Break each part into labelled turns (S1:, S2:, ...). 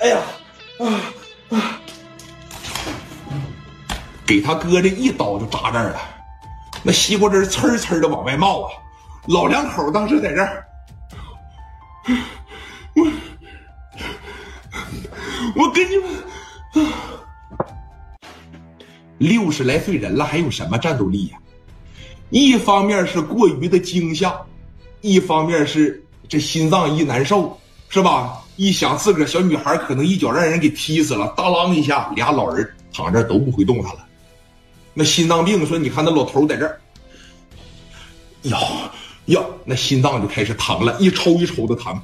S1: 哎呀，啊啊！给他哥这一刀就扎这儿了，那西瓜汁呲呲的往外冒啊！老两口当时在这儿，我我跟你们，六十来岁人了，还有什么战斗力呀？一方面是过于的惊吓，一方面是这心脏一难受，是吧？一想自个儿小女孩可能一脚让人给踢死了，当啷一下，俩老人躺这都不会动弹了。那心脏病说，你看那老头在这儿，呀呀，那心脏就开始疼了，一抽一抽的疼，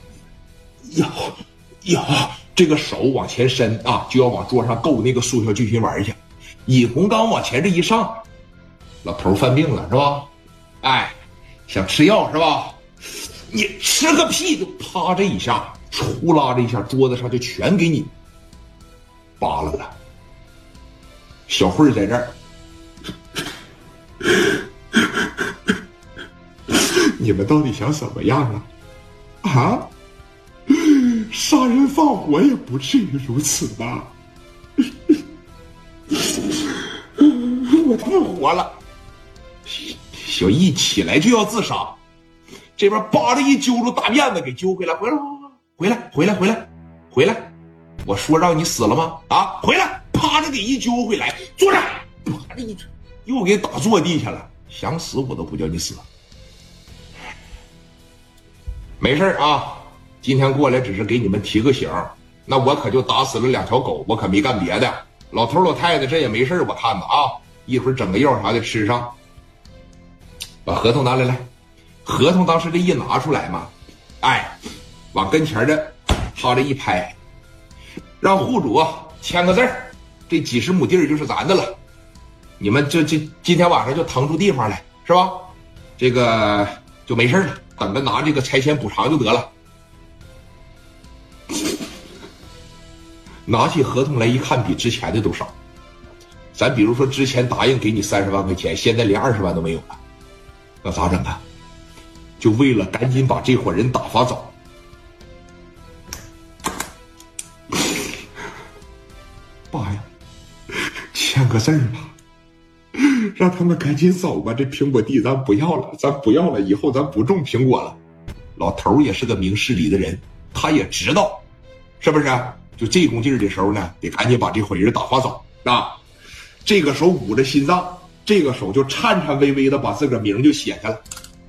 S1: 呀呀，这个手往前伸啊，就要往桌上够那个速效救心丸去。尹洪刚往前这一上。老头犯病了是吧？哎，想吃药是吧？你吃个屁！就啪这一下，呼啦这一下，桌子上就全给你扒拉了。小慧在这儿，你们到底想怎么样啊？啊？杀人放火也不至于如此吧？我不活了！小易起来就要自杀，这边扒着一揪住大辫子给揪回来，回来，回来，回来，回来，回来！我说让你死了吗？啊，回来！趴着给一揪回来，坐着，啪的一又给打坐地下了。想死我都不叫你死。没事啊，今天过来只是给你们提个醒，那我可就打死了两条狗，我可没干别的。老头老太太这也没事我看着啊，一会儿整个药啥的吃上。把合同拿来，来，合同当时这一拿出来嘛，哎，往跟前的他这一拍，让户主签个字儿，这几十亩地儿就是咱的了，你们就这今天晚上就腾出地方来，是吧？这个就没事了，等着拿这个拆迁补偿就得了。拿起合同来一看，比之前的都少。咱比如说之前答应给你三十万块钱，现在连二十万都没有了。那咋整啊？就为了赶紧把这伙人打发走，爸呀，签个字吧，让他们赶紧走吧。这苹果地咱不要了，咱不要了，以后咱不种苹果了。老头也是个明事理的人，他也知道，是不是？就这股劲儿的时候呢，得赶紧把这伙人打发走啊。这个手捂着心脏。这个手就颤颤巍巍的把自个儿名就写下了，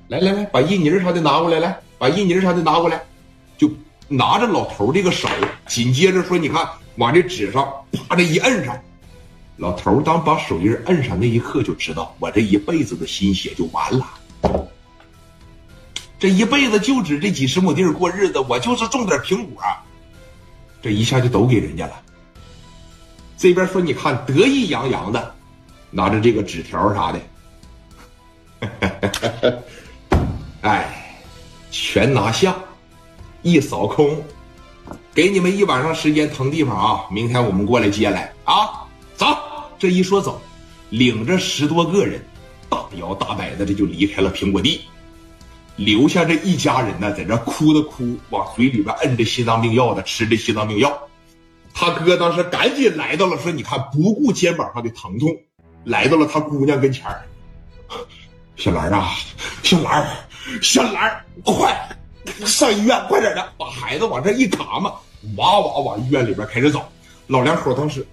S1: 来来来，把印泥啥的拿过来，来把印泥啥的拿过来，就拿着老头这个手，紧接着说：“你看，往这纸上啪的一摁上。”老头当把手印摁上那一刻，就知道我这一辈子的心血就完了，这一辈子就指这几十亩地过日子，我就是种点苹果，这一下就都给人家了。这边说：“你看，得意洋洋的。”拿着这个纸条啥的，哎，全拿下，一扫空，给你们一晚上时间腾地方啊！明天我们过来接来啊！走，这一说走，领着十多个人，大摇大摆的这就离开了苹果地，留下这一家人呢，在这哭的哭，往嘴里边摁着心脏病药的吃着心脏病药。他哥当时赶紧来到了，说：“你看，不顾肩膀上的疼痛。”来到了他姑娘跟前儿，小兰啊，小兰，小兰，快上医院，快点的，把孩子往这一扛嘛，哇哇往医院里边开始走。老两口当时